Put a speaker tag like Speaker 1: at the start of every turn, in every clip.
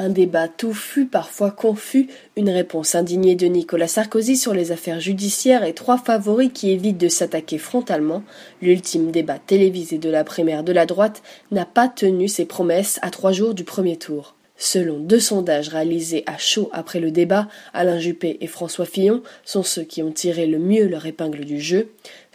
Speaker 1: Un débat touffu, parfois confus, une réponse indignée de Nicolas Sarkozy sur les affaires judiciaires et trois favoris qui évitent de s'attaquer frontalement, l'ultime débat télévisé de la primaire de la droite n'a pas tenu ses promesses à trois jours du premier tour. Selon deux sondages réalisés à chaud après le débat, Alain Juppé et François Fillon sont ceux qui ont tiré le mieux leur épingle du jeu.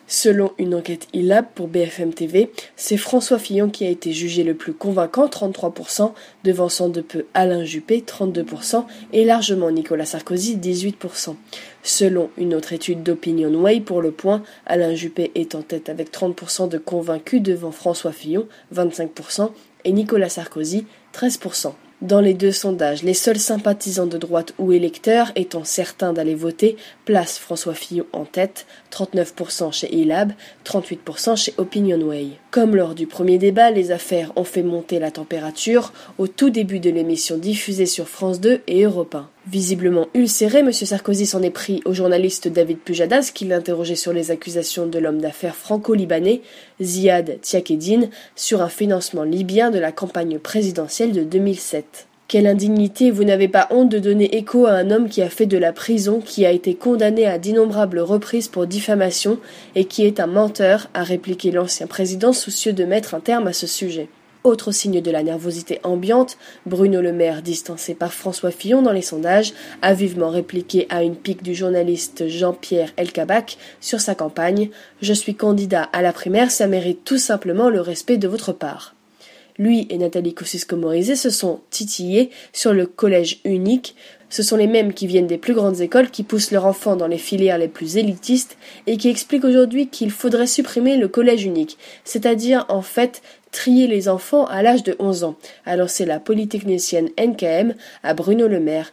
Speaker 1: Selon une enquête ILAB pour BFM TV, c'est François Fillon qui a été jugé le plus convaincant, 33%, devançant de peu Alain Juppé, 32%, et largement Nicolas Sarkozy, 18%. Selon une autre étude d'Opinion Way pour le point, Alain Juppé est en tête avec 30% de convaincus devant François Fillon, 25%, et Nicolas Sarkozy, 13%. Dans les deux sondages, les seuls sympathisants de droite ou électeurs étant certains d'aller voter placent François Fillon en tête, 39% chez Elab, 38% chez Opinionway. Comme lors du premier débat, les affaires ont fait monter la température au tout début de l'émission diffusée sur France 2 et Europe 1. Visiblement ulcéré, M. Sarkozy s'en est pris au journaliste David Pujadas qui l'interrogeait sur les accusations de l'homme d'affaires franco-libanais Ziad Tiakedine sur un financement libyen de la campagne présidentielle de 2007. Quelle indignité, vous n'avez pas honte de donner écho à un homme qui a fait de la prison, qui a été condamné à d'innombrables reprises pour diffamation et qui est un menteur, a répliqué l'ancien président soucieux de mettre un terme à ce sujet. Autre signe de la nervosité ambiante, Bruno Le Maire, distancé par François Fillon dans les sondages, a vivement répliqué à une pique du journaliste Jean-Pierre Elkabach sur sa campagne Je suis candidat à la primaire, ça mérite tout simplement le respect de votre part. Lui et Nathalie Kosciusko-Morizet se sont titillés sur le collège unique. Ce sont les mêmes qui viennent des plus grandes écoles, qui poussent leurs enfants dans les filières les plus élitistes et qui expliquent aujourd'hui qu'il faudrait supprimer le collège unique, c'est-à-dire en fait trier les enfants à l'âge de 11 ans, a lancé la polytechnicienne NKM à Bruno Le Maire,